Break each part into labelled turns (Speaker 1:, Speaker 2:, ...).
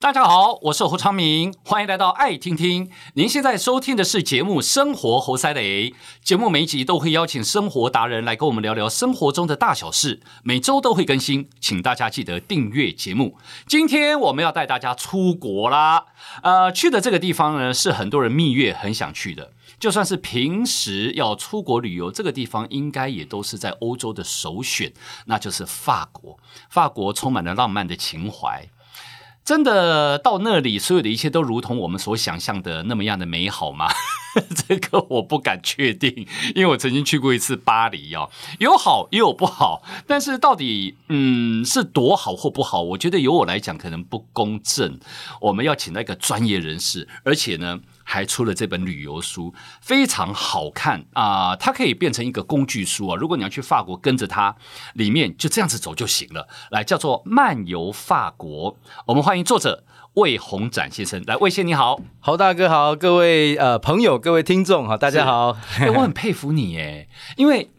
Speaker 1: 大家好，我是侯昌明，欢迎来到爱听听。您现在收听的是节目《生活猴塞雷》，节目每一集都会邀请生活达人来跟我们聊聊生活中的大小事，每周都会更新，请大家记得订阅节目。今天我们要带大家出国啦，呃，去的这个地方呢，是很多人蜜月很想去的，就算是平时要出国旅游，这个地方应该也都是在欧洲的首选，那就是法国。法国充满了浪漫的情怀。真的到那里，所有的一切都如同我们所想象的那么样的美好吗？这个我不敢确定，因为我曾经去过一次巴黎哦，有好也有不好。但是到底嗯是多好或不好，我觉得由我来讲可能不公正。我们要请那个专业人士，而且呢。还出了这本旅游书，非常好看啊！它可以变成一个工具书啊。如果你要去法国，跟着它，里面就这样子走就行了。来，叫做《漫游法国》。我们欢迎作者魏宏展先生。来，魏先你好，
Speaker 2: 侯大哥好，各位呃朋友，各位听众好，大家好。
Speaker 1: 哎，我很佩服你哎，因为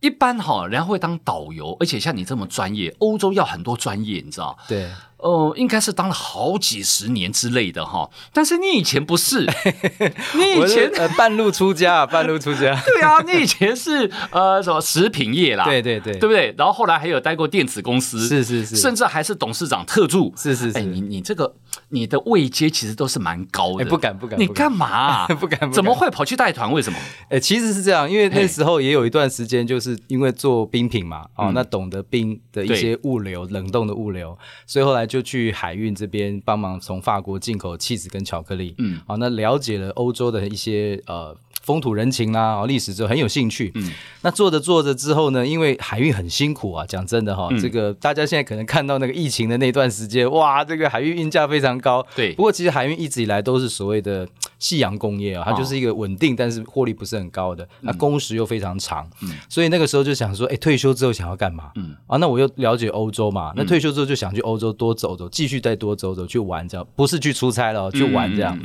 Speaker 1: 一般哈，人家会当导游，而且像你这么专业，欧洲要很多专业，你知道？
Speaker 2: 对。
Speaker 1: 哦，应该是当了好几十年之类的哈，但是你以前不是，你以前
Speaker 2: 呃半路出家，半路出家，
Speaker 1: 对啊，你以前是呃什么食品业啦，
Speaker 2: 对对对，
Speaker 1: 对不对？然后后来还有待过电子公司，
Speaker 2: 是是是，
Speaker 1: 甚至还是董事长特助，
Speaker 2: 是是是，
Speaker 1: 哎，你你这个你的位阶其实都是蛮高的，
Speaker 2: 不敢不敢，
Speaker 1: 你干嘛？
Speaker 2: 不敢，
Speaker 1: 怎么会跑去带团？为什么？
Speaker 2: 哎，其实是这样，因为那时候也有一段时间，就是因为做冰品嘛，哦，那懂得冰的一些物流，冷冻的物流，所以后来就去海运。这边帮忙从法国进口妻子跟巧克力，嗯，好，那了解了欧洲的一些呃风土人情啦、啊，历史就很有兴趣，嗯，那做着做着之后呢，因为海运很辛苦啊，讲真的哈，嗯、这个大家现在可能看到那个疫情的那段时间，哇，这个海运运价非常高，
Speaker 1: 对，
Speaker 2: 不过其实海运一直以来都是所谓的夕阳工业啊，它就是一个稳定，但是获利不是很高的，那工时又非常长，嗯，所以那个时候就想说，哎，退休之后想要干嘛？嗯，啊，那我又了解欧洲嘛，那退休之后就想去欧洲多走走，继续再多走走去玩，这样不是去出差了，去玩这样。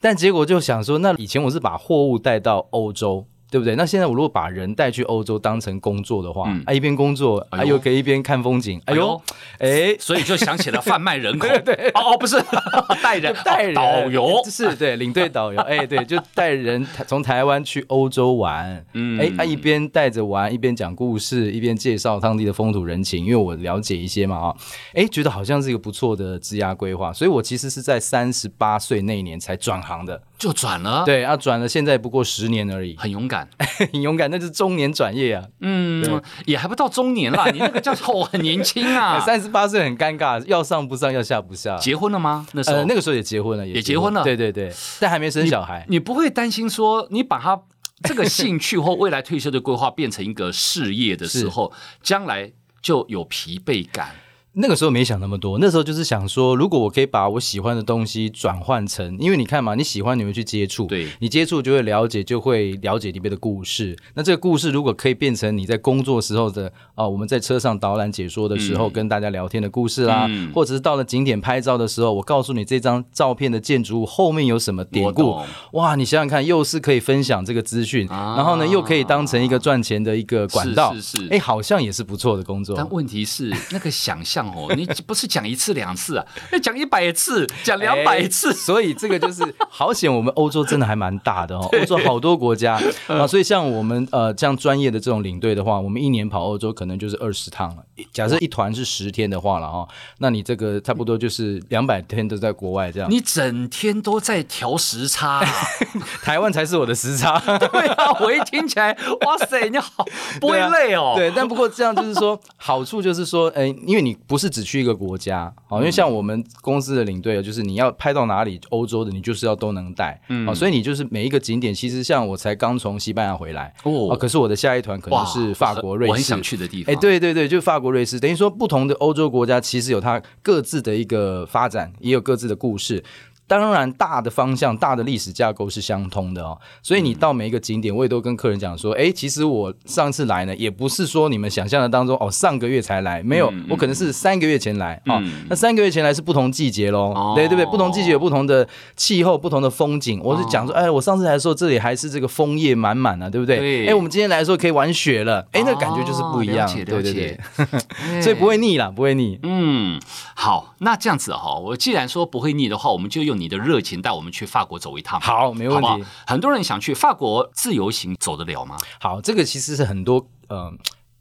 Speaker 2: 但结果就想说，那以前我是把货物带到欧洲。对不对？那现在我如果把人带去欧洲当成工作的话，嗯、啊，一边工作，哎呦，可以一边看风景，哎呦，哎，
Speaker 1: 所以就想起了贩卖人口，对，对，哦，不是 带人，带人。导游，
Speaker 2: 是对领队导游，哎，对，就带人 从台湾去欧洲玩，嗯，哎，啊，一边带着玩，一边讲故事，一边介绍当地的风土人情，因为我了解一些嘛，啊，哎，觉得好像是一个不错的职涯规划，所以我其实是在三十八岁那一年才转行的。
Speaker 1: 就转了，
Speaker 2: 对啊，转了，现在不过十年而已，
Speaker 1: 很勇敢，
Speaker 2: 很勇敢，那是中年转业啊，
Speaker 1: 嗯，对。也还不到中年啦，你那个叫做很年轻啊，
Speaker 2: 三十八岁很尴尬，要上不上，要下不下，
Speaker 1: 结婚了吗？那时候、
Speaker 2: 呃、那个时候也结婚了，
Speaker 1: 也结婚了，
Speaker 2: 对对对，但还没生小孩，
Speaker 1: 你，你不会担心说你把他这个兴趣或未来退休的规划变成一个事业的时候，是。将来就有疲惫感。
Speaker 2: 那个时候没想那么多，那时候就是想说，如果我可以把我喜欢的东西转换成，因为你看嘛，你喜欢你会去接触，
Speaker 1: 对，
Speaker 2: 你接触就会了解，就会了解里面的故事。那这个故事如果可以变成你在工作时候的啊、呃，我们在车上导览解说的时候、嗯、跟大家聊天的故事啦，嗯、或者是到了景点拍照的时候，我告诉你这张照片的建筑物后面有什么典故，哇，你想想看，又是可以分享这个资讯，啊、然后呢又可以当成一个赚钱的一个管道，
Speaker 1: 是是是，
Speaker 2: 哎，好像也是不错的工作。
Speaker 1: 但问题是那个想象哦，你不是。讲一次两次啊，要讲一百次，讲两百次，
Speaker 2: 所以这个就是好险。我们欧洲真的还蛮大的哦，欧洲好多国家啊，所以像我们呃这样专业的这种领队的话，我们一年跑欧洲可能就是二十趟了。假设一团是十天的话了哈，那你这个差不多就是两百天都在国外这样。
Speaker 1: 你整天都在调时差，
Speaker 2: 台湾才是我的时差。
Speaker 1: 对啊，我一听起来，哇塞，你好不会累哦。
Speaker 2: 对，但不过这样就是说好处就是说，哎，因为你不是只去一个国。家好，因为像我们公司的领队啊，就是你要拍到哪里欧洲的，你就是要都能带，嗯，所以你就是每一个景点，其实像我才刚从西班牙回来哦，可是我的下一团可能是法国、瑞士，
Speaker 1: 我很想去的地方，
Speaker 2: 哎，对对对，就法国、瑞士，等于说不同的欧洲国家其实有它各自的一个发展，也有各自的故事。当然，大的方向、大的历史架构是相通的哦。所以你到每一个景点，我也都跟客人讲说：“哎，其实我上次来呢，也不是说你们想象的当中哦，上个月才来，没有，我可能是三个月前来啊。那三个月前来是不同季节喽，对对不对？不同季节有不同的气候、不同的风景。我是讲说，哎，我上次来的时候，这里还是这个枫叶满满啊，对不对？哎，我们今天来的时候可以玩雪了，哎，那感觉就是不一样，对对对，所以不会腻啦，不会腻。
Speaker 1: 嗯，好，那这样子哈，我既然说不会腻的话，我们就用你的热情带我们去法国走一趟。
Speaker 2: 好，没问题。好好，
Speaker 1: 很多人想去法国自由行，走得了吗？
Speaker 2: 好，这个其实是很多呃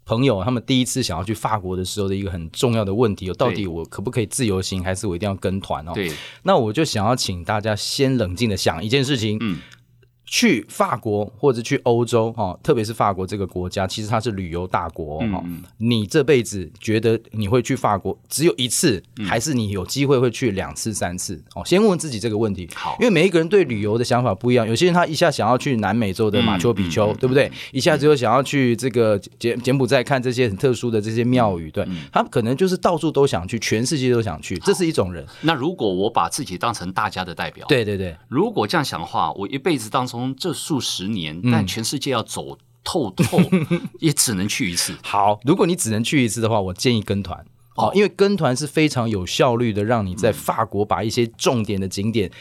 Speaker 2: 朋友他们第一次想要去法国的时候的一个很重要的问题，到底我可不可以自由行，还是我一定要跟团哦？
Speaker 1: 对。
Speaker 2: 那我就想要请大家先冷静的想一件事情。嗯。去法国或者去欧洲哈，特别是法国这个国家，其实它是旅游大国哈。嗯、你这辈子觉得你会去法国只有一次，嗯、还是你有机会会去两次、三次？哦，先问问自己这个问题。好，因为每一个人对旅游的想法不一样。有些人他一下想要去南美洲的马丘比丘，嗯、对不对？一下子又想要去这个柬柬埔寨看这些很特殊的这些庙宇，对、嗯、他可能就是到处都想去，全世界都想去。这是一种人。
Speaker 1: 那如果我把自己当成大家的代表，
Speaker 2: 对对对，
Speaker 1: 如果这样想的话，我一辈子当中这数十年，但全世界要走透透，嗯、也只能去一次。
Speaker 2: 好，如果你只能去一次的话，我建议跟团哦，因为跟团是非常有效率的，让你在法国把一些重点的景点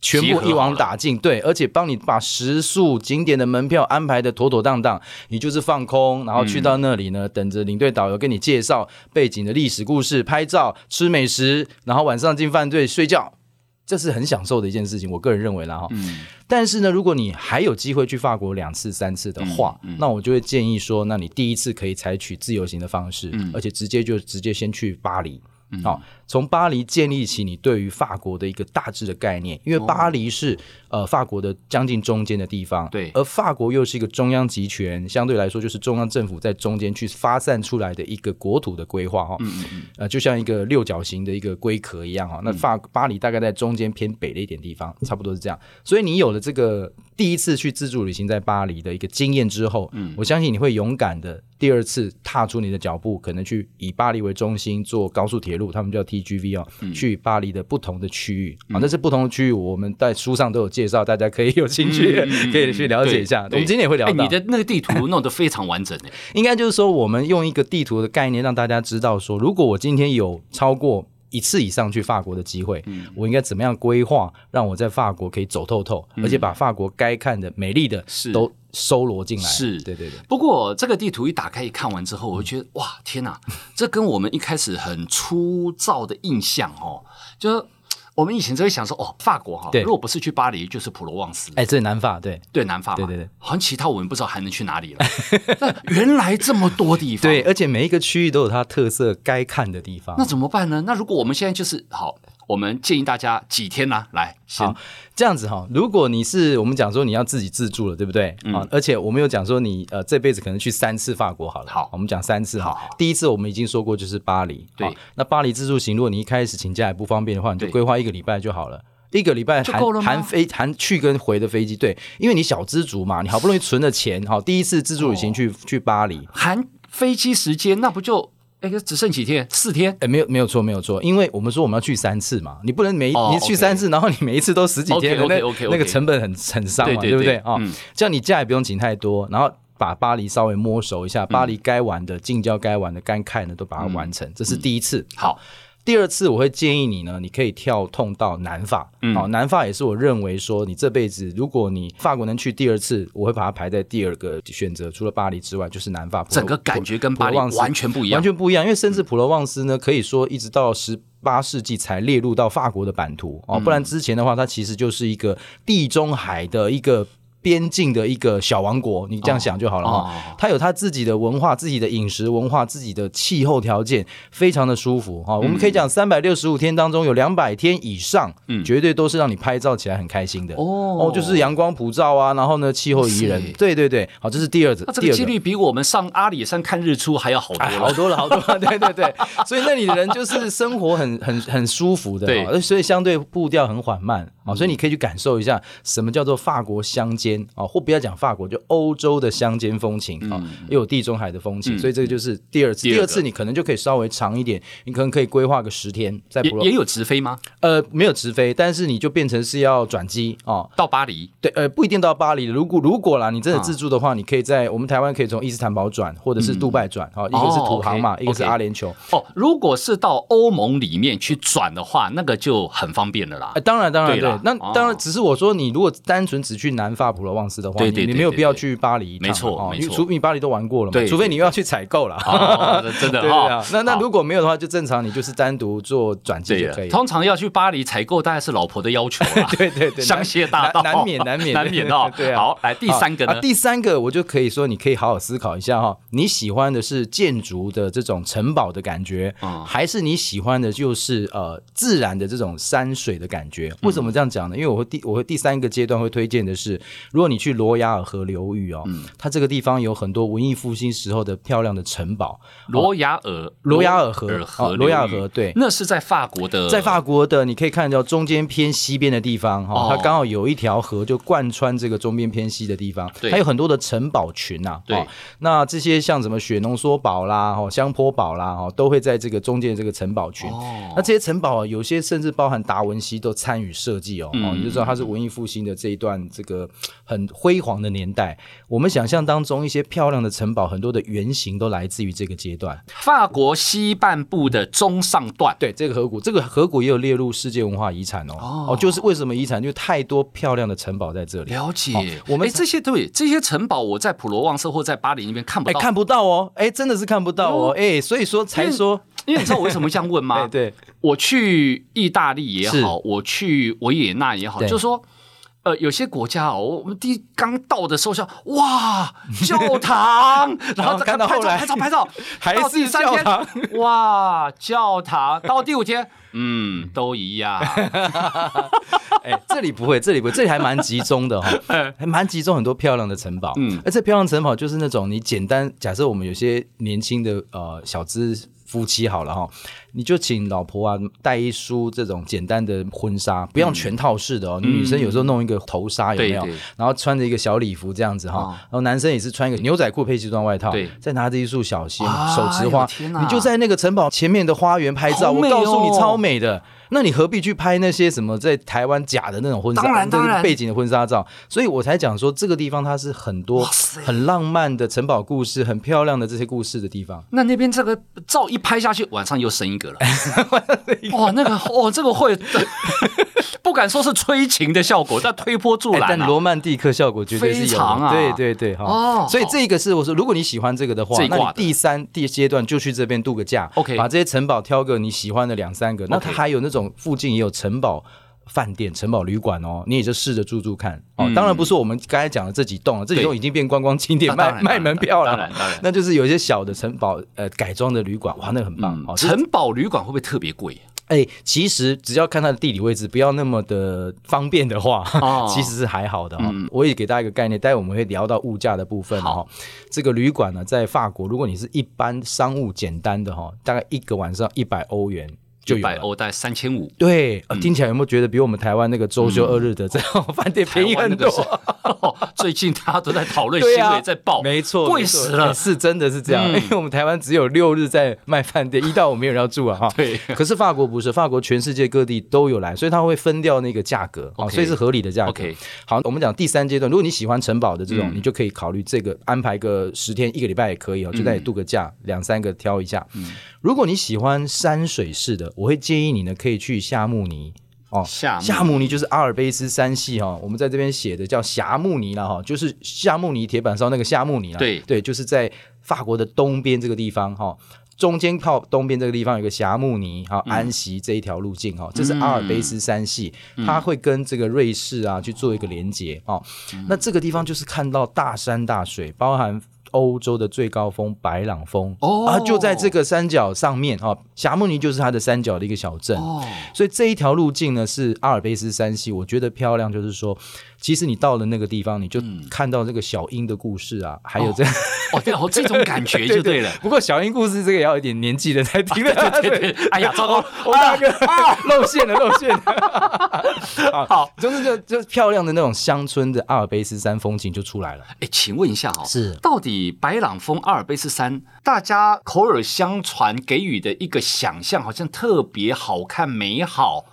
Speaker 2: 全部一网打尽。对，而且帮你把食宿景点的门票安排的妥妥当当，你就是放空，然后去到那里呢，嗯、等着领队导游跟你介绍背景的历史故事，拍照、吃美食，然后晚上进饭店睡觉。这是很享受的一件事情，我个人认为啦哈。嗯。但是呢，如果你还有机会去法国两次、三次的话，嗯嗯、那我就会建议说，那你第一次可以采取自由行的方式，嗯、而且直接就直接先去巴黎。好，从巴黎建立起你对于法国的一个大致的概念，因为巴黎是呃法国的将近中间的地方，对，而法国又是一个中央集权，相对来说就是中央政府在中间去发散出来的一个国土的规划哈，嗯嗯呃，就像一个六角形的一个龟壳一样哈，那法巴黎大概在中间偏北的一点地方，差不多是这样，所以你有了这个第一次去自助旅行在巴黎的一个经验之后，嗯，我相信你会勇敢的第二次踏出你的脚步，可能去以巴黎为中心做高速铁路。他们叫 TGV 哦，去巴黎的不同的区域啊，那是不同的区域，我们在书上都有介绍，大家可以有兴趣 可以去了解一下。我们今天也会聊到。
Speaker 1: 你的那个地图弄得非常完整诶，
Speaker 2: 应该就是说，我们用一个地图的概念让大家知道说，如果我今天有超过一次以上去法国的机会，我应该怎么样规划，让我在法国可以走透透，而且把法国该看的美丽的都。收罗进来。
Speaker 1: 是。
Speaker 2: 对对对，
Speaker 1: 不过这个地图一打开一看完之后，我就觉得哇天哪，这跟我们一开始很粗糙的印象哦，就是我们以前只会想说哦，法国哈，如果不是去巴黎，就是普罗旺斯，
Speaker 2: 哎，这是南法，对
Speaker 1: 对南法，
Speaker 2: 对对对，
Speaker 1: 好像其他我们不知道还能去哪里了。那原来这么多地方，
Speaker 2: 对，而且每一个区域都有它特色该看的地方，
Speaker 1: 那怎么办呢？那如果我们现在就是好。我们建议大家几天呢？来，
Speaker 2: 好，这样子哈。如果你是我们讲说你要自己自助了，对不对？嗯。而且我们有讲说你呃这辈子可能去三次法国好了。好，我们讲三次哈。第一次我们已经说过就是巴黎。对。那巴黎自助行，如果你一开始请假也不方便的话，你就规划一个礼拜就好了。一个礼拜含含飞含去跟回的飞机。对，因为你小资族嘛，你好不容易存了钱，好，第一次自助旅行去去巴黎，
Speaker 1: 含飞机时间，那不就？哎，只剩几天？四天？
Speaker 2: 哎，没有，没有错，没有错。因为我们说我们要去三次嘛，你不能每你去三次，然后你每一次都十几天，那那个成本很很伤嘛，对不对啊？这样你假也不用请太多，然后把巴黎稍微摸熟一下，巴黎该玩的、近郊该玩的、该看的都把它完成，这是第一次。好。第二次我会建议你呢，你可以跳痛到南法，嗯，好，南法也是我认为说你这辈子如果你法国能去第二次，我会把它排在第二个选择，除了巴黎之外就是南法。
Speaker 1: 整个感觉跟巴黎完全不一样，
Speaker 2: 完全不一样，因为甚至普罗旺斯呢，可以说一直到十八世纪才列入到法国的版图哦，不然之前的话，它其实就是一个地中海的一个。边境的一个小王国，你这样想就好了哈。它有它自己的文化、自己的饮食文化、自己的气候条件，非常的舒服哈。我们可以讲三百六十五天当中有两百天以上，嗯，绝对都是让你拍照起来很开心的哦。哦，就是阳光普照啊，然后呢，气候宜人，对对对，好，这是第二个。
Speaker 1: 那这个几率比我们上阿里山看日出还要好多，
Speaker 2: 好多了，好多了，对对对。所以那里的人就是生活很很很舒服的，对，所以相对步调很缓慢。啊，所以你可以去感受一下什么叫做法国乡间啊，或不要讲法国，就欧洲的乡间风情啊，又有地中海的风情，所以这个就是第二次。第二次你可能就可以稍微长一点，你可能可以规划个十天，在普罗
Speaker 1: 也有直飞吗？
Speaker 2: 呃，没有直飞，但是你就变成是要转机啊，
Speaker 1: 到巴黎。
Speaker 2: 对，呃，不一定到巴黎。如果如果啦，你真的自助的话，你可以在我们台湾可以从伊斯坦堡转，或者是杜拜转，啊，一个是土航嘛，一个是阿联酋。
Speaker 1: 哦，如果是到欧盟里面去转的话，那个就很方便的啦。
Speaker 2: 当然，当然，对，那当然，只是我说，你如果单纯只去南法普罗旺斯的话，你你没有必要去巴黎。
Speaker 1: 没错，没错，
Speaker 2: 除非你巴黎都玩过了嘛，除非你又要去采购了。
Speaker 1: 真的，
Speaker 2: 对啊。那那如果没有的话，就正常，你就是单独做转机就可以。
Speaker 1: 通常要去巴黎采购，大概是老婆的要求啊。
Speaker 2: 对对对，
Speaker 1: 香榭大道
Speaker 2: 难免难免
Speaker 1: 难免哦。对啊。好，来第三个呢？
Speaker 2: 第三个我就可以说，你可以好好思考一下哈，你喜欢的是建筑的这种城堡的感觉，还是你喜欢的就是呃自然的这种山水的感觉？为什么这样讲呢？因为我会第我会第三个阶段会推荐的是，如果你去罗亚尔河流域哦，它这个地方有很多文艺复兴时候的漂亮的城堡。
Speaker 1: 罗亚尔
Speaker 2: 罗亚尔河罗亚尔河对，
Speaker 1: 那是在法国的，
Speaker 2: 在法国的，你可以看到中间偏西边的地方哈，它刚好有一条河就贯穿这个中边偏西的地方，它有很多的城堡群呐。对，那这些像什么雪浓缩堡啦、哈香坡堡啦、哈，都会在这个中间这个城堡群。那这些城堡有些甚至包含达文西都参与设计哦，你就知道它是文艺复兴的这一段这个很辉煌的年代。我们想象当中一些漂亮的城堡，很多的原型都来自于这个阶段。
Speaker 1: 法国西半部的中上段，
Speaker 2: 对这个河谷，这个河谷也有列入世界文化遗产哦。哦，就是为什么遗产？就太多漂亮的城堡在这里。
Speaker 1: 了解，我们这些对这些城堡，我在普罗旺斯或在巴黎那边看不到，
Speaker 2: 看不到哦。哎，真的是看不到哦。哎，所以说才说，
Speaker 1: 因为你知道我为什么这样问吗？
Speaker 2: 对，
Speaker 1: 我去意大利也好，我去维也纳也好，就是说。呃，有些国家哦，我们第一刚到的时候，像哇教堂，然后看到后来拍照拍照，
Speaker 2: 还是教堂，
Speaker 1: 哇教堂，到第五天，嗯，都一样。
Speaker 2: 哎，这里不会，这里不会，这里还蛮集中的哈，还蛮集中很多漂亮的城堡。嗯，而这漂亮城堡就是那种你简单假设我们有些年轻的呃小资夫妻好了哈。你就请老婆啊带一束这种简单的婚纱，不用全套式的哦。女生有时候弄一个头纱有没有？然后穿着一个小礼服这样子哈。然后男生也是穿一个牛仔裤配西装外套，再拿着一束小心手持花，你就在那个城堡前面的花园拍照。我告诉你，超美的。那你何必去拍那些什么在台湾假的那种婚纱？当然背景的婚纱照。所以我才讲说，这个地方它是很多很浪漫的城堡故事，很漂亮的这些故事的地方。
Speaker 1: 那那边这个照一拍下去，晚上又生一。哇，那个哦，这个会不敢说是催情的效果，但推波助澜，
Speaker 2: 但罗曼蒂克效果绝对是有啊。对对对，哦，所以这个是我说，如果你喜欢这个的话，那你第三第阶段就去这边度个假，OK，把这些城堡挑个你喜欢的两三个，那它还有那种附近也有城堡。饭店、城堡旅馆哦，你也就试着住住看哦。当然不是我们刚才讲的这几栋了，这几栋已经变观光景点卖卖门票了。当然，当然，那就是有一些小的城堡呃改装的旅馆，哇，那个很棒哦。
Speaker 1: 城堡旅馆会不会特别贵？
Speaker 2: 哎，其实只要看它的地理位置，不要那么的方便的话，其实是还好的哈。我也给大家一个概念，待会我们会聊到物价的部分哈。这个旅馆呢，在法国，如果你是一般商务简单的哈，大概一个晚上一百欧元。
Speaker 1: 就一百欧大概三千五，
Speaker 2: 对，听起来有没有觉得比我们台湾那个周休二日的这种饭店便宜很多？
Speaker 1: 最近大家都在讨论，新闻也在报，
Speaker 2: 没错，
Speaker 1: 贵死了，
Speaker 2: 是真的是这样。因为我们台湾只有六日在卖饭店，一到五没有人要住啊，哈。对。可是法国不是，法国全世界各地都有来，所以它会分掉那个价格，所以是合理的价格。好，我们讲第三阶段，如果你喜欢城堡的这种，你就可以考虑这个安排个十天一个礼拜也可以哦，就在度个假，两三个挑一下。如果你喜欢山水式的，我会建议你呢，可以去夏慕尼哦。夏夏慕尼就是阿尔卑斯山系哈，我们在这边写的叫霞慕尼了哈，就是夏慕尼铁板烧那个夏慕尼了。对对，就是在法国的东边这个地方哈，中间靠东边这个地方有个霞慕尼哈，安息这一条路径哈，这是阿尔卑斯山系，它会跟这个瑞士啊去做一个连接哦。那这个地方就是看到大山大水，包含。欧洲的最高峰白朗峰
Speaker 1: 哦
Speaker 2: 啊，就在这个山脚上面啊，霞慕尼就是它的山脚的一个小镇。
Speaker 1: 哦，
Speaker 2: 所以这一条路径呢是阿尔卑斯山系，我觉得漂亮，就是说，其实你到了那个地方，你就看到这个小鹰的故事啊，还有这
Speaker 1: 哦，对哦，这种感觉 就对了。
Speaker 2: 不过小鹰故事这个也要一点年纪的才听得。
Speaker 1: 对对对，哎呀，糟糕，
Speaker 2: 我大哥 露馅了，露馅了。好，就是就就漂亮的那种乡村的阿尔卑斯山风景就出来了。
Speaker 1: 哎，请问一下哈，
Speaker 2: 是
Speaker 1: 到底白朗峰、阿尔卑斯山，大家口耳相传给予的一个想象，好像特别好看、美好，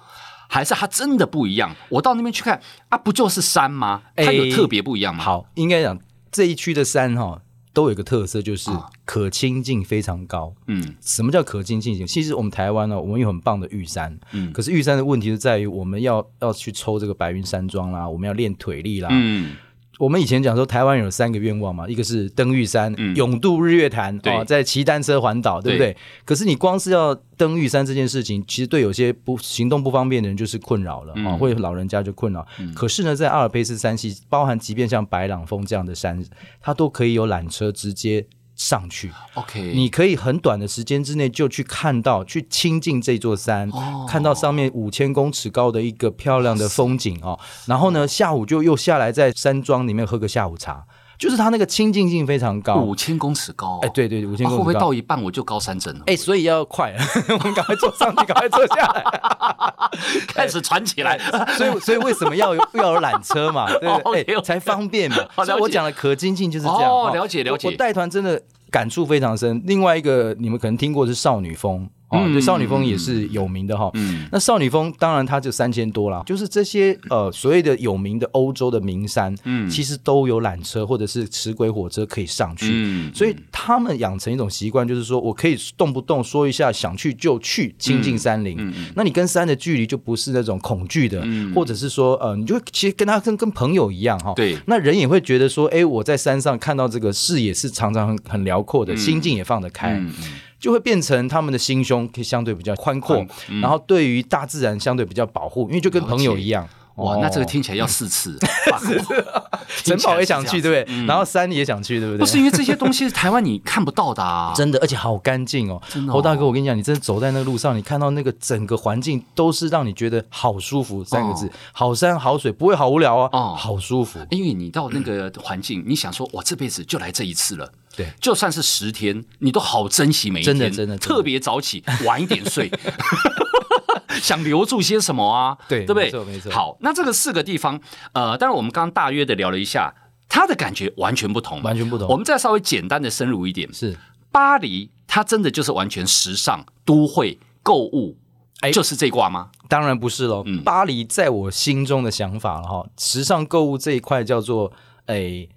Speaker 1: 还是它真的不一样？我到那边去看啊，不就是山吗？它有特别不一样吗？
Speaker 2: 好，应该讲这一区的山哈。都有一个特色，就是可亲近非常高。
Speaker 1: 嗯，
Speaker 2: 什么叫可亲近性？其实我们台湾呢，我们有很棒的玉山。
Speaker 1: 嗯，
Speaker 2: 可是玉山的问题是在于，我们要要去抽这个白云山庄啦，我们要练腿力啦。
Speaker 1: 嗯。
Speaker 2: 我们以前讲说，台湾有三个愿望嘛，一个是登玉山，
Speaker 1: 嗯、
Speaker 2: 勇渡日月潭，
Speaker 1: 对
Speaker 2: 啊，在骑单车环岛，对不对？对，可是你光是要登玉山这件事情，其实对有些不行动不方便的人就是困扰了啊，嗯、或者老人家就困扰。嗯、可是呢，在阿尔卑斯山系，包含即便像白朗峰这样的山，它都可以有缆车直接。上去
Speaker 1: ，OK，
Speaker 2: 你可以很短的时间之内就去看到，去亲近这座山，哦、看到上面五千公尺高的一个漂亮的风景哦。然后呢，下午就又下来在山庄里面喝个下午茶，就是它那个亲近性非常高，
Speaker 1: 五千公尺高，
Speaker 2: 哎，对对，五千公尺高，啊、会
Speaker 1: 不会到一半我就高山症了？
Speaker 2: 哎，所以要快，我们赶快坐上去，赶快坐下来，
Speaker 1: 开始传起来。
Speaker 2: 所以，所以为什么要有 要有缆车嘛？对不对？哎，才方便嘛。所以我讲的可亲近就是这样。
Speaker 1: 哦，了解了解。
Speaker 2: 我带团真的。感触非常深。另外一个，你们可能听过是少女峰。哦，对，少女峰也是有名的哈。嗯，那少女峰当然它就三千多啦，就是这些呃所谓的有名的欧洲的名山，嗯，其实都有缆车或者是齿轨火车可以上去。嗯，所以他们养成一种习惯，就是说我可以动不动说一下想去就去，亲近山林。嗯，那你跟山的距离就不是那种恐惧的，或者是说呃，你就其实跟他跟跟朋友一样哈。对，那人也会觉得说，哎，我在山上看到这个视野是常常很很辽阔的，心境也放得开。就会变成他们的心胸可以相对比较宽阔，嗯、然后对于大自然相对比较保护，因为就跟朋友一样。
Speaker 1: 哇，那这个听起来要四次，
Speaker 2: 城堡也想去，对不对？然后山也想去，对不对？
Speaker 1: 不是因为这些东西是台湾你看不到的啊，
Speaker 2: 真的，而且好干净哦。真的，侯大哥，我跟你讲，你真的走在那个路上，你看到那个整个环境都是让你觉得好舒服三个字，好山好水，不会好无聊啊，哦，好舒服。
Speaker 1: 因为你到那个环境，你想说，我这辈子就来这一次了。对，就算是十天，你都好珍惜每一天，真的真的，特别早起，晚一点睡，想留住些什么啊？对，对不对？没错没错。好，那这个四个地方，呃，当然我们刚刚大约的聊了一下，它的感觉完全不同，
Speaker 2: 完全不同。
Speaker 1: 我们再稍微简单的深入一点，是巴黎，它真的就是完全时尚都会购物，哎，就是这挂吗？
Speaker 2: 当然不是喽。嗯，巴黎在我心中的想法了哈，时尚购物这一块叫做哎。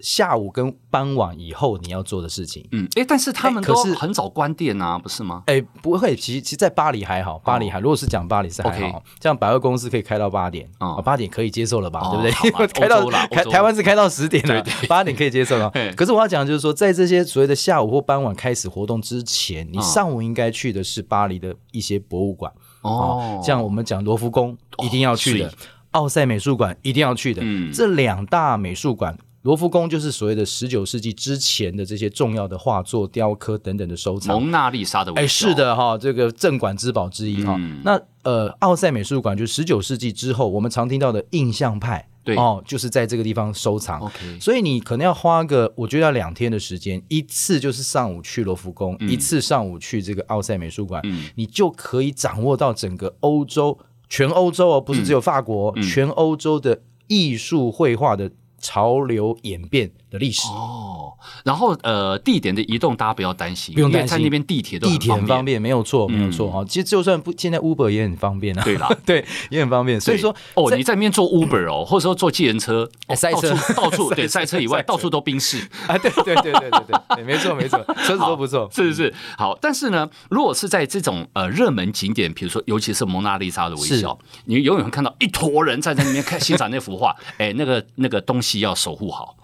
Speaker 2: 下午跟傍晚以后你要做的事情，
Speaker 1: 嗯，哎，但是他们都是很早关店啊，不是吗？
Speaker 2: 哎，不会，其实其实，在巴黎还好，巴黎还，如果是讲巴黎是还好，像百货公司可以开到八点，啊，八点可以接受了吧，对不对？开到开台湾是开到十点了，八点可以接受 了。可是我要讲的就是说，在这些所谓的下午或傍晚开始活动之前，你上午应该去的是巴黎的一些博物馆。哦，像我们讲罗浮宫一定要去的，奥赛美术馆一定要去的，这两大美术馆。罗浮宫就是所谓的十九世纪之前的这些重要的画作、雕刻等等的收藏。
Speaker 1: 蒙娜丽莎的哎，
Speaker 2: 是的哈，这个镇馆之宝之一哈。嗯、那呃，奥赛美术馆就是十九世纪之后我们常听到的印象派，对哦，就是在这个地方收藏。OK，所以你可能要花个，我觉得要两天的时间，一次就是上午去罗浮宫，嗯、一次上午去这个奥赛美术馆，嗯、你就可以掌握到整个欧洲，全欧洲哦，不是只有法国，嗯、全欧洲的艺术绘画的。潮流演变的历史。
Speaker 1: 哦，然后呃，地点的移动大家不要担心，
Speaker 2: 不用担心，
Speaker 1: 在那边地铁都
Speaker 2: 地铁很方便，没有错，没有错哈。其实就算不，现在 Uber 也很方便啊，对啦，对，也很方便。所以说，
Speaker 1: 哦，你在那边坐 Uber 哦，或者说坐计程车，赛车。到处 对赛车以外，到处都宾士。
Speaker 2: 啊，对对对对对对，没错没错，车子都不错，
Speaker 1: 是是是。好，但是呢，如果是在这种呃热门景点，比如说尤其是蒙娜丽莎的微笑，你永远会看到一坨人站在那边看欣赏那幅画，哎，那个那个东西要守护好。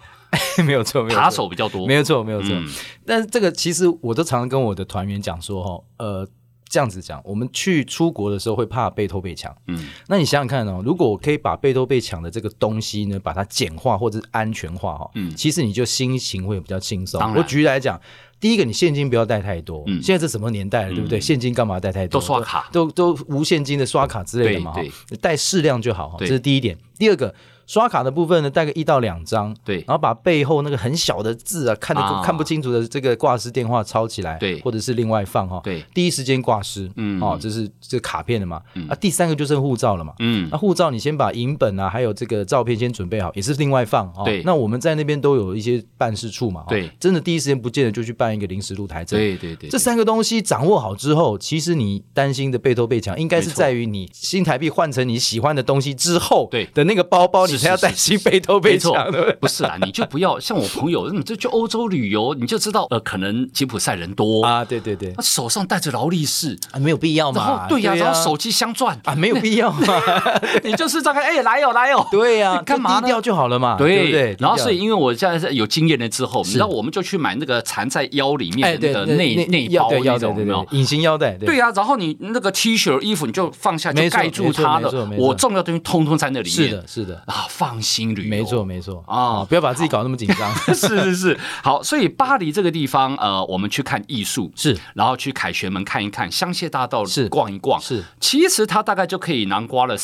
Speaker 2: 没有错，没有错，
Speaker 1: 扒手比较多，
Speaker 2: 没有错，没有错。嗯、但是这个其实我都常常跟我的团员讲说，哈，呃，这样子讲，我们去出国的时候会怕被偷被抢。嗯，那你想想看哦，如果我可以把被偷被抢的这个东西呢，把它简化或者是安全化哈，嗯，其实你就心情会比较轻松。我举例来讲。第一个，你现金不要带太多。嗯，现在这什么年代了，对不对？现金干嘛带太多？
Speaker 1: 都刷卡，
Speaker 2: 都都无现金的刷卡之类的嘛。对，带适量就好。这是第一点。第二个。刷卡的部分呢，带个一到两张，对，然后把背后那个很小的字啊，看得看不清楚的这个挂失电话抄起来，对，或者是另外放哈，对，第一时间挂失，嗯，哦，这是这卡片的嘛，嗯。啊，第三个就剩护照了嘛，嗯，那护照你先把影本啊，还有这个照片先准备好，也是另外放，对，那我们在那边都有一些办事处嘛，对，真的第一时间不见得就去办一个临时入台证，对对对，这三个东西掌握好之后，其实你担心的被偷被抢，应该是在于你新台币换成你喜欢的东西之后，对。的那个包包，你才要担心被偷被抢，的不
Speaker 1: 是啦，你就不要像我朋友，你就去欧洲旅游，你就知道，呃，可能吉普赛人多。
Speaker 2: 啊，对对对，
Speaker 1: 他手上带着劳力士。
Speaker 2: 啊，没有必要嘛，
Speaker 1: 对呀，然后手机镶钻
Speaker 2: 啊，没有必要嘛，
Speaker 1: 你就是这样，哎，来哦，来哦，
Speaker 2: 对呀，干嘛低调就好了嘛，对不对？
Speaker 1: 然后所以，因为我现在是有经验了之后，你知道，我们就去买那个缠在腰里面的那个内内包那种，有没有？
Speaker 2: 隐形腰带，
Speaker 1: 对。呀，然后你那个 T 恤衣服你就放下，就盖住它了，我重要东西通通在那里面，
Speaker 2: 是的，是的。
Speaker 1: 啊，放心旅游，
Speaker 2: 没错，没错。啊，不要把自己搞那么紧张，
Speaker 1: 是是是，好，所以巴黎这个地方，呃，我们去看艺术是，然后去凯旋门看一看，香榭大道是。逛一逛。是，其实它大概就可以囊括了。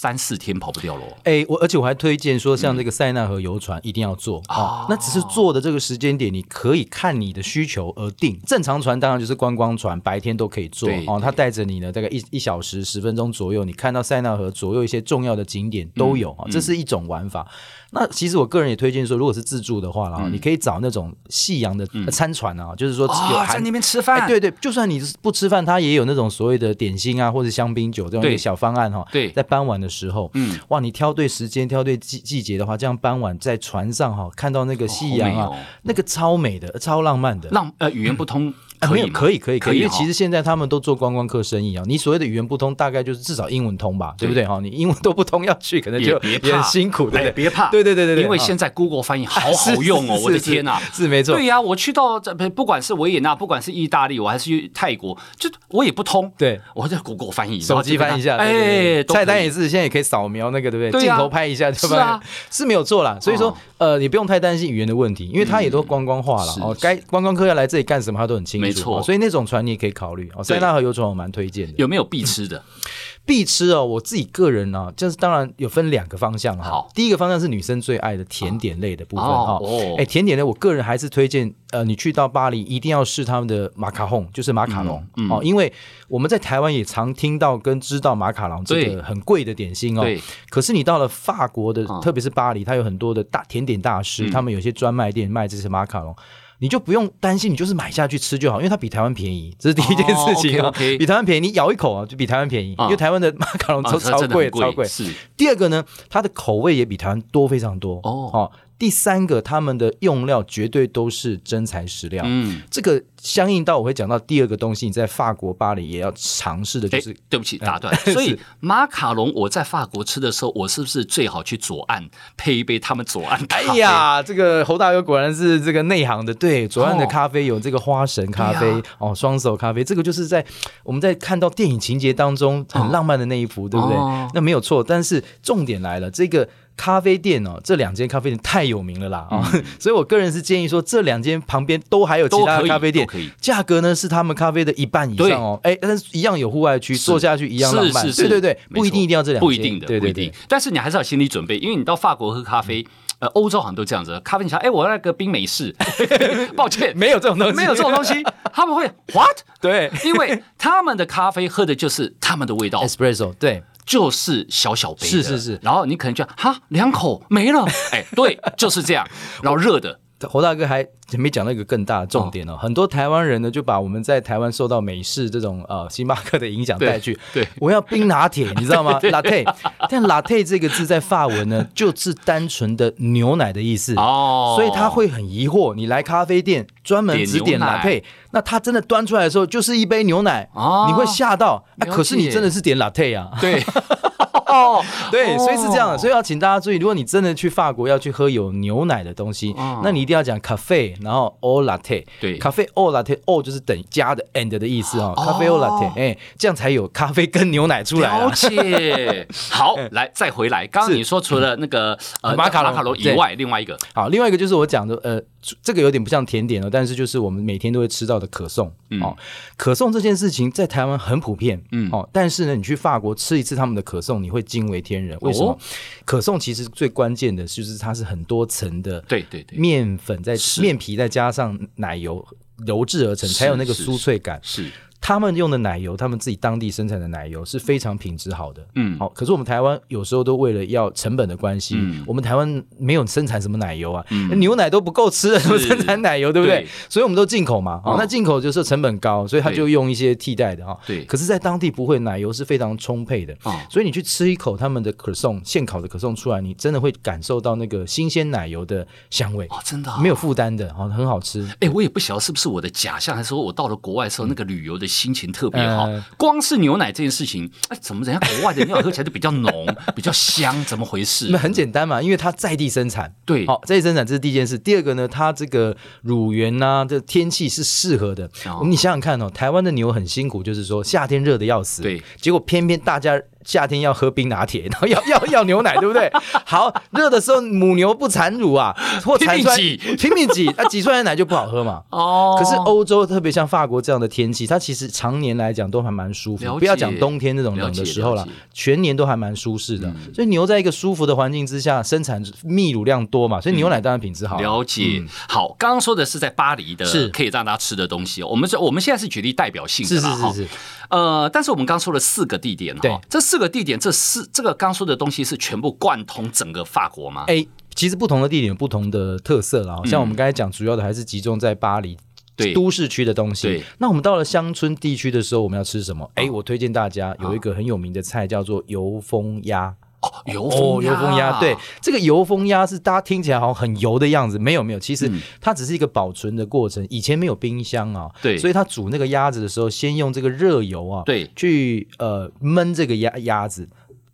Speaker 1: 三四天跑不掉喽！
Speaker 2: 哎，我而且我还推荐说，像这个塞纳河游船一定要坐啊。那只是坐的这个时间点，你可以看你的需求而定。正常船当然就是观光船，白天都可以坐哦。它带着你呢，大概一一小时十分钟左右，你看到塞纳河左右一些重要的景点都有啊。这是一种玩法。那其实我个人也推荐说，如果是自助的话，然后你可以找那种夕阳的餐船啊，就是说有
Speaker 1: 在那边吃饭。
Speaker 2: 对对，就算你不吃饭，它也有那种所谓的点心啊，或者香槟酒这种一个小方案哈。对，在傍晚的时候，嗯，哇，你挑对时间，挑对季季节的话，这样傍晚在船上哈，看到那个夕阳啊，那个超美的，超浪漫的。
Speaker 1: 浪呃，语言不通。
Speaker 2: 没有，可以，可以，可以。因为其实现在他们都做观光客生意啊。你所谓的语言不通，大概就是至少英文通吧，对不对？哈，你英文都不通要去，可能就别很辛苦，对不对？
Speaker 1: 别怕，
Speaker 2: 对对对对。
Speaker 1: 因为现在 Google 翻译好好用哦，我的天呐，
Speaker 2: 是没错。
Speaker 1: 对呀，我去到这不管是维也纳，不管是意大利，我还是去泰国，就我也不通。对，我在 Google 翻译，
Speaker 2: 手机翻译一下，哎，菜单也是，现在也可以扫描那个，对不对？镜头拍一下，是吧？是没有错啦。所以说，呃，你不用太担心语言的问题，因为它也都观光化了哦。该观光客要来这里干什么，他都很清楚。没错，所以那种。船你也可以考虑哦，塞纳河游船我蛮推荐的。
Speaker 1: 有没有必吃的？
Speaker 2: 必吃哦，我自己个人呢，就是当然有分两个方向哈。好，第一个方向是女生最爱的甜点类的部分哈。哦，哎，甜点类，我个人还是推荐呃，你去到巴黎一定要试他们的马卡龙，就是马卡龙哦，因为我们在台湾也常听到跟知道马卡龙这个很贵的点心哦。对。可是你到了法国的，特别是巴黎，它有很多的大甜点大师，他们有些专卖店卖这些马卡龙。你就不用担心，你就是买下去吃就好，因为它比台湾便宜，这是第一件事情啊。比台湾便宜，你咬一口啊，就比台湾便宜，因为台湾的马卡龙超超贵，超贵。是。第二个呢，它的口味也比台湾多非常多哦。第三个，他们的用料绝对都是真材实料。嗯，这个相应到我会讲到第二个东西，你在法国巴黎也要尝试的，就是
Speaker 1: 对不起打断。所以马卡龙我在法国吃的时候，我是不是最好去左岸配一杯他们左岸？
Speaker 2: 哎呀，这个侯大哥果然是这个内行的。对，左岸的咖啡有这个花神咖啡哦，双手咖啡，这个就是在我们在看到电影情节当中很浪漫的那一幅，对不对？那没有错，但是重点来了，这个。咖啡店哦，这两间咖啡店太有名了啦啊！嗯、所以我个人是建议说，这两间旁边都还有其他的咖啡店，价格呢是他们咖啡的一半以上哦。哎，但是一样有户外区，是坐下去一样浪漫。是是是，对对对，不一定一定要这两间，
Speaker 1: 不一定的，对对对，不一定。但是你还是要心理准备，因为你到法国喝咖啡，呃，欧洲好像都这样子，咖啡你想，哎，我要那个冰美式，抱歉，
Speaker 2: 没有这种东西，
Speaker 1: 没有这种东西，他们会 what？
Speaker 2: 对，
Speaker 1: 因为他们的咖啡喝的就是他们的味道
Speaker 2: ，espresso，对。
Speaker 1: 就是小小杯，
Speaker 2: 是是是，
Speaker 1: 然后你可能就哈两口没了，哎，对，就是这样，然后热的。
Speaker 2: 侯大哥还没讲到一个更大的重点哦，很多台湾人呢就把我们在台湾受到美式这种呃星巴克的影响带去，对，我要冰拿铁，你知道吗？Latte，但 Latte 这个字在法文呢就是单纯的牛奶的意思哦，所以他会很疑惑，你来咖啡店。专门只点 latte，那他真的端出来的时候就是一杯牛奶，哦、你会吓到、啊。可是你真的是点 latte 啊？
Speaker 1: 对。
Speaker 2: 哦，对，所以是这样的，所以要请大家注意，如果你真的去法国要去喝有牛奶的东西，哦、那你一定要讲咖啡，然后 au latte，
Speaker 1: 对，
Speaker 2: 咖啡 au latte，au 就是等加的 and 的意思哦，咖啡 au latte，哎，这样才有咖啡跟牛奶出来。
Speaker 1: 了解，好，来再回来，刚刚你说除了那个呃马卡龙马卡龙以外，另外一个，
Speaker 2: 好，另外一个就是我讲的呃。这个有点不像甜点哦，但是就是我们每天都会吃到的可颂、嗯、哦。可颂这件事情在台湾很普遍，嗯哦，但是呢，你去法国吃一次他们的可颂，你会惊为天人。为什么？哦、可颂其实最关键的就是它是很多层的，
Speaker 1: 对对对，
Speaker 2: 面粉在面皮再加上奶油揉制而成，才有那个酥脆感。
Speaker 1: 是。是是
Speaker 2: 他们用的奶油，他们自己当地生产的奶油是非常品质好的。嗯，好，可是我们台湾有时候都为了要成本的关系，嗯、我们台湾没有生产什么奶油啊，嗯、牛奶都不够吃了，怎么 生产奶油，对不对？对，所以我们都进口嘛。哦，那进口就是成本高，所以他就用一些替代的哈。对，可是，在当地不会，奶油是非常充沛的。哦，所以你去吃一口他们的可颂，现烤的可颂出来，你真的会感受到那个新鲜奶油的香味。
Speaker 1: 哦，真的、哦，
Speaker 2: 没有负担的，哦，很好吃。
Speaker 1: 哎，我也不晓得是不是我的假象，还是说我到了国外的时候，那个旅游的心情特别好。好，光是牛奶这件事情，哎，怎么人家国外的牛奶喝起来就比较浓、比较香？怎么回事？
Speaker 2: 那很简单嘛，因为它在地生产。
Speaker 1: 对，
Speaker 2: 好，在地生产这是第一件事。第二个呢，它这个乳源呐、啊，这天气是适合的。哦、你想想看哦，台湾的牛很辛苦，就是说夏天热的要死，
Speaker 1: 对，
Speaker 2: 结果偏偏大家。夏天要喝冰拿铁，然后要要要牛奶，对不对？好，热的时候母牛不产乳啊，或产出来拼命挤，拼命挤，那挤出来的奶就不好喝嘛。哦。可是欧洲特别像法国这样的天气，它其实常年来讲都还蛮舒服。不要讲冬天那种冷的时候了，全年都还蛮舒适的。所以牛在一个舒服的环境之下生产泌乳量多嘛，所以牛奶当然品质好。
Speaker 1: 了解。好，刚刚说的是在巴黎的，是可以让大家吃的东西。我们是我们现在是举例代表性的
Speaker 2: 是是是是。
Speaker 1: 呃，但是我们刚说了四个地点哈，这四。这个地点，这是这个刚说的东西是全部贯通整个法国吗？
Speaker 2: 哎，其实不同的地点有不同的特色啦。像我们刚才讲，主要的还是集中在巴黎对都市区的东西。对，那我们到了乡村地区的时候，我们要吃什么？哎，我推荐大家有一个很有名的菜，叫做油封鸭。
Speaker 1: 哦，油哦
Speaker 2: 油封鸭，对，这个油封鸭是大家听起来好像很油的样子，没有没有，其实它只是一个保存的过程。以前没有冰箱啊，
Speaker 1: 对，
Speaker 2: 所以它煮那个鸭子的时候，先用这个热油啊，
Speaker 1: 对，
Speaker 2: 去呃焖这个鸭鸭子。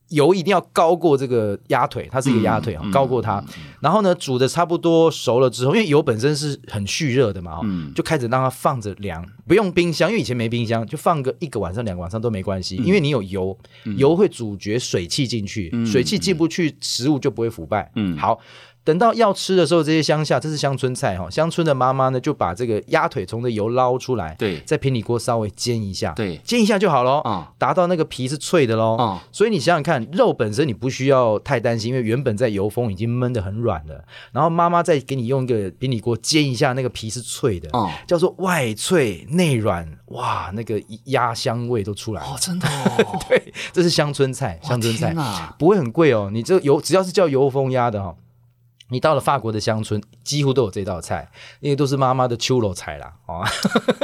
Speaker 2: 油一定要高过这个鸭腿，它是一个鸭腿啊，嗯、高过它。然后呢，煮的差不多熟了之后，因为油本身是很蓄热的嘛，嗯、就开始让它放着凉，不用冰箱，因为以前没冰箱，就放个一个晚上、两个晚上都没关系，嗯、因为你有油，油会阻绝水汽进去，嗯、水汽进不去，食物就不会腐败。嗯，好。等到要吃的时候，这些乡下这是乡村菜哈，乡村的妈妈呢就把这个鸭腿从这油捞出来，
Speaker 1: 对，
Speaker 2: 在平底锅稍微煎一下，
Speaker 1: 对，
Speaker 2: 煎一下就好喽，啊、嗯，达到那个皮是脆的喽，啊、嗯，所以你想想看，肉本身你不需要太担心，因为原本在油封已经焖得很软了，然后妈妈再给你用一个平底锅煎一下，那个皮是脆的，叫做外脆内软，哇，那个鸭香味都出来了，
Speaker 1: 哦，真的、哦，
Speaker 2: 对，这是乡村菜，乡村菜，不会很贵哦，你这油只要是叫油封鸭的哈。你到了法国的乡村，几乎都有这道菜，因为都是妈妈的秋楼菜啦。哦，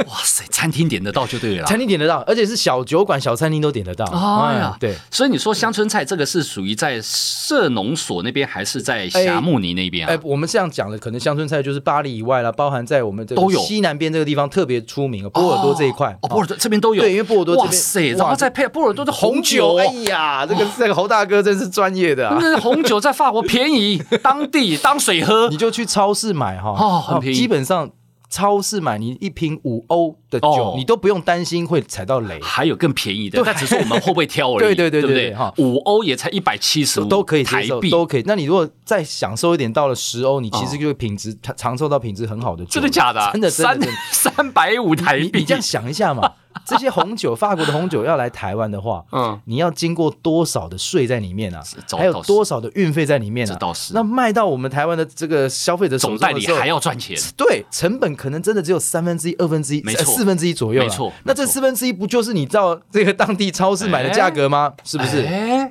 Speaker 1: 哇塞，餐厅点得到就对了，
Speaker 2: 餐厅点得到，而且是小酒馆、小餐厅都点得到。
Speaker 1: 哎呀，
Speaker 2: 对，
Speaker 1: 所以你说乡村菜这个是属于在社农所那边，还是在霞慕尼那边啊？
Speaker 2: 哎，我们这样讲的，可能乡村菜就是巴黎以外啦，包含在我们这个西南边这个地方特别出名，波尔多这一块。
Speaker 1: 哦，波尔多这边都有。
Speaker 2: 对，因为波尔多这边，
Speaker 1: 哇塞，然后再配波尔多的红酒。
Speaker 2: 哎呀，这个这个侯大哥真是专业的啊！
Speaker 1: 那红酒在法国便宜，当地当水喝，
Speaker 2: 你就去超市买哈，哦，很便宜，基本上。超市买你一瓶五欧的酒，哦、你都不用担心会踩到雷。
Speaker 1: 还有更便宜的，那对只是我们会不会挑而已。对对对对对，哈，五欧也才一百七十五，
Speaker 2: 都可以接受，都可以。那你如果再享受一点，到了十欧，你其实就品质尝受到品质很好的酒。
Speaker 1: 真的假的？真的真的三百五台币。
Speaker 2: 你这样想一下嘛。这些红酒，法国的红酒要来台湾的话，嗯，你要经过多少的税在里面啊？还有多少的运费在里面啊？
Speaker 1: 这倒是。
Speaker 2: 那卖到我们台湾的这个消费者手上的
Speaker 1: 总代理还要赚钱。
Speaker 2: 对，成本可能真的只有三分之一、二分之一、没错，四分之一左右。
Speaker 1: 没错。
Speaker 2: 那这四分之一不就是你到这个当地超市买的价格吗？是不是？哎，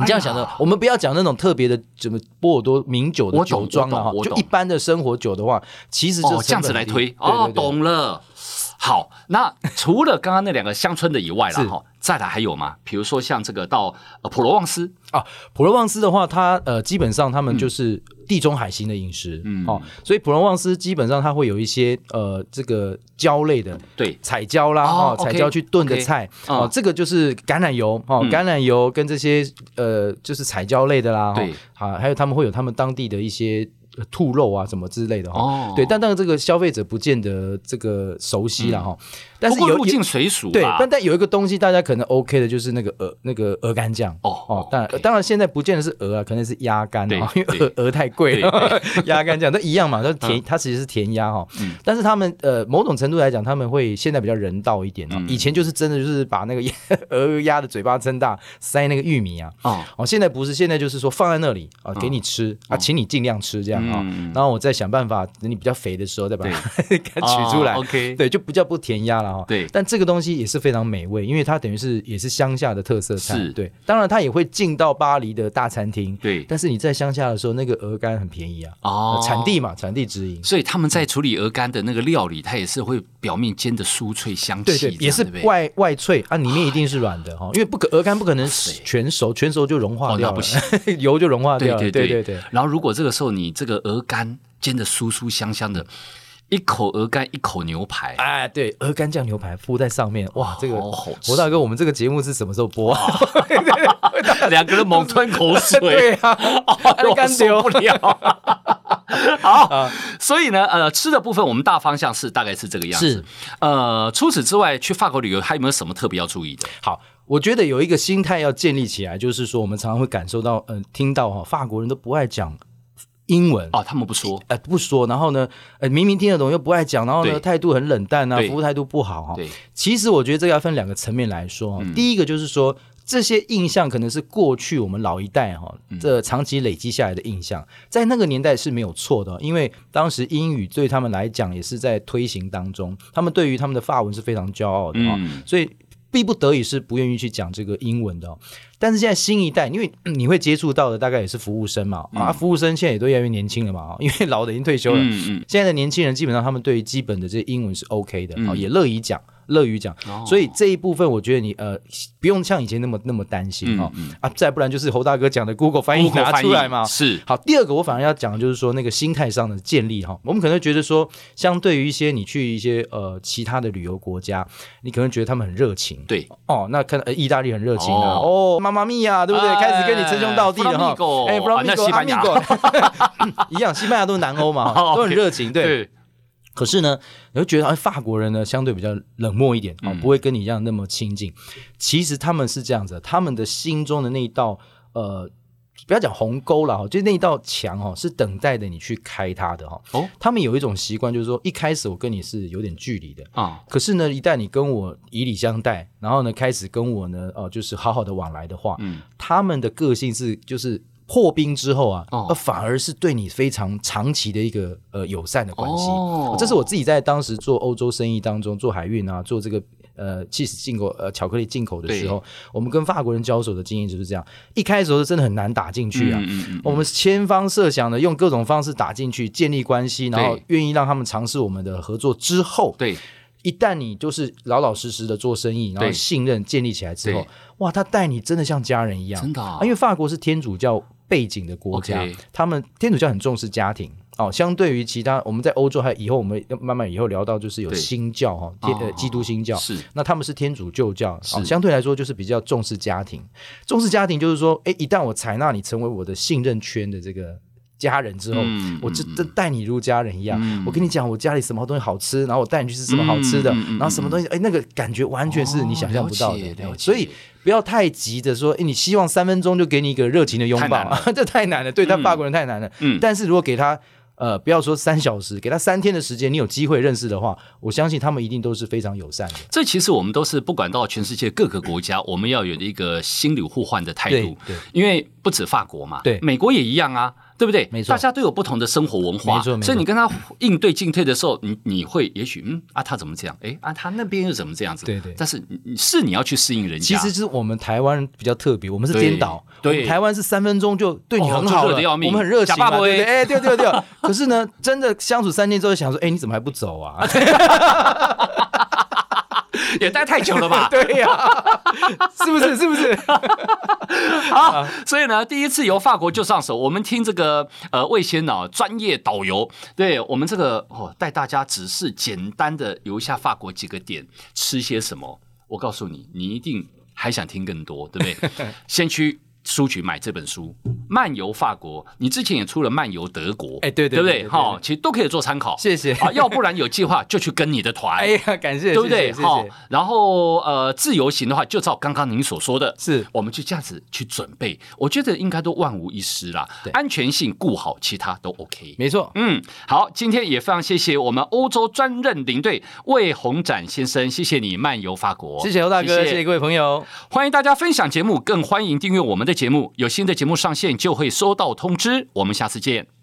Speaker 2: 你这样想的，我们不要讲那种特别的什么波尔多名酒的酒庄啊，就一般的生活酒的话，其实就
Speaker 1: 这样子来推。哦，懂了。好，那除了刚刚那两个乡村的以外了哈，再来还有吗？比如说像这个到呃普罗旺斯
Speaker 2: 啊，普罗旺斯的话，它呃基本上他们就是地中海型的饮食，嗯，哦，所以普罗旺斯基本上它会有一些呃这个椒类的，
Speaker 1: 对，
Speaker 2: 彩椒啦，哦，彩椒去炖的菜，哦，这个就是橄榄油，哦，橄榄油跟这些呃就是彩椒类的啦，对，啊，还有他们会有他们当地的一些。兔肉啊，什么之类的哈，哦、对，但当然这个消费者不见得这个熟悉了哈。嗯但是有
Speaker 1: 入境随俗，
Speaker 2: 对，但但有一个东西大家可能 OK 的，就是那个鹅那个鹅肝酱。哦哦，当然当然现在不见得是鹅啊，可能是鸭肝啊，因为鹅鹅太贵了，鸭肝酱都一样嘛，都甜，它其实是甜鸭哈。但是他们呃某种程度来讲，他们会现在比较人道一点哦。以前就是真的就是把那个 鹅鸭的嘴巴撑大塞那个玉米啊哦，现在不是，现在就是说放在那里啊给你吃啊，请你尽量吃这样啊，然后我再想办法等你比较肥的时候再把 它取出来，OK，对，就不叫不甜鸭了。
Speaker 1: 对，
Speaker 2: 但这个东西也是非常美味，因为它等于是也是乡下的特色菜。是对，当然它也会进到巴黎的大餐厅。对，但是你在乡下的时候，那个鹅肝很便宜啊。哦，产地嘛，产地直营。
Speaker 1: 所以他们在处理鹅肝的那个料理，它也是会表面煎的酥脆香气。
Speaker 2: 对对，也是外外脆啊，里面一定是软的哈，因为不可鹅肝不可能全熟，全熟就融化掉了，油就融化掉了。对对对对。
Speaker 1: 然后如果这个时候你这个鹅肝煎的酥酥香香的。一口鹅肝，一口牛排，
Speaker 2: 哎，对，鹅肝酱牛排铺在上面，哇，这个侯大哥，我们这个节目是什么时候播？
Speaker 1: 两个人猛吞口水，
Speaker 2: 对啊，鹅肝受不了。
Speaker 1: 好，所以呢，呃，吃的部分我们大方向是大概是这个样子。是，呃，除此之外，去法国旅游还有没有什么特别要注意的？
Speaker 2: 好，我觉得有一个心态要建立起来，就是说，我们常常会感受到，嗯，听到哈，法国人都不爱讲。英文。
Speaker 1: 哦，他们不说，
Speaker 2: 呃，不说，然后呢，呃，明明听得懂又不爱讲，然后呢，态度很冷淡啊，服务态度不好哈。对，其实我觉得这个要分两个层面来说。第一个就是说，这些印象可能是过去我们老一代哈，这长期累积下来的印象，在那个年代是没有错的，因为当时英语对他们来讲也是在推行当中，他们对于他们的发文是非常骄傲的啊，所以逼不得已是不愿意去讲这个英文的。但是现在新一代，因为 你会接触到的大概也是服务生嘛，啊，服务生现在也都越来越年轻了嘛，因为老的已经退休了，现在的年轻人基本上他们对于基本的这些英文是 OK 的，啊，也乐意讲。乐于讲，所以这一部分我觉得你呃不用像以前那么那么担心哈啊，再不然就是侯大哥讲的 Google 翻译拿出来嘛。是。好，第二个我反而要讲的就是说那个心态上的建立哈，我们可能觉得说，相对于一些你去一些呃其他的旅游国家，你可能觉得他们很热情，对。哦，那看呃意大利很热情啊，哦。妈妈咪呀，对不对？开始跟你称兄道弟了哈，哎，不知道那西班牙。一样，西班牙都是南欧嘛，都很热情，对。可是呢，你会觉得，哎，法国人呢相对比较冷漠一点啊，不会跟你一样那么亲近。其实他们是这样子，他们的心中的那一道，呃，不要讲鸿沟了哈，就那一道墙哈，是等待着你去开它的哈。哦，他们有一种习惯，就是说，一开始我跟你是有点距离的啊，可是呢，一旦你跟我以礼相待，然后呢，开始跟我呢，哦，就是好好的往来的话，嗯，他们的个性是就是。破冰之后啊，哦，反而是对你非常长期的一个呃友善的关系。哦，这是我自己在当时做欧洲生意当中做海运啊，做这个呃起司进口呃巧克力进口的时候，我们跟法国人交手的经验就是这样。一开始是真的很难打进去啊，嗯嗯嗯，我们千方设想的用各种方式打进去，建立关系，然后愿意让他们尝试我们的合作之后，对，一旦你就是老老实实的做生意，然后信任建立起来之后，哇，他待你真的像家人一样，真的啊，因为法国是天主教。背景的国家.他们天主教很重视家庭哦。相对于其他，我们在欧洲还以后我们要慢慢以后聊到，就是有新教哈，天呃基督新教是。那他们是天主旧教，哦，相对来说就是比较重视家庭。重视家庭就是说，哎，一旦我采纳你成为我的信任圈的这个家人之后，嗯、我就真待你如家人一样。嗯、我跟你讲，我家里什么东西好吃，然后我带你去吃什么好吃的，嗯、然后什么东西，哎，那个感觉完全是你想象不到的。哦、所以。不要太急着说，哎，你希望三分钟就给你一个热情的拥抱，太 这太难了，对他法国人太难了。嗯，但是如果给他，呃，不要说三小时，给他三天的时间，你有机会认识的话，我相信他们一定都是非常友善的。
Speaker 1: 这其实我们都是不管到全世界各个国家，我们要有一个心理互换的态度。对，对，因为不止法国嘛，对，美国也一样啊。对不对？没错，大家都有不同的生活文化，没错，所以你跟他应对进退的时候，你你会也许嗯啊，他怎么这样？哎啊，他那边又怎么这样子？对对。但是是你要去适应人家。
Speaker 2: 其实就是我们台湾人比较特别，我们是颠倒。对，台湾是三分钟就对你很好了，我们很热情。哎，对对对。可是呢，真的相处三天之后，想说，哎，你怎么还不走啊？
Speaker 1: 也待太久了吧？
Speaker 2: 对呀、啊，是不是？是不是？
Speaker 1: 好，所以呢，第一次由法国就上手。我们听这个呃魏先脑专业导游，对我们这个哦带大家只是简单的游一下法国几个点，吃些什么。我告诉你，你一定还想听更多，对不对？先去。书局买这本书，漫游法国，你之前也出了漫游德国，
Speaker 2: 哎，对对，
Speaker 1: 对不对？哈，其实都可以做参考。
Speaker 2: 谢谢
Speaker 1: 啊，要不然有计划就去跟你的团。
Speaker 2: 哎呀，感谢，
Speaker 1: 对不对？好，然后呃，自由行的话，就照刚刚您所说的，
Speaker 2: 是，
Speaker 1: 我们就这样子去准备，我觉得应该都万无一失啦。安全性顾好，其他都 OK。
Speaker 2: 没错，
Speaker 1: 嗯，好，今天也非常谢谢我们欧洲专任领队魏宏展先生，谢谢你漫游法国，
Speaker 2: 谢谢欧大哥，谢谢各位朋友，
Speaker 1: 欢迎大家分享节目，更欢迎订阅我们节目，有新的节目上线就会收到通知，我们下次见。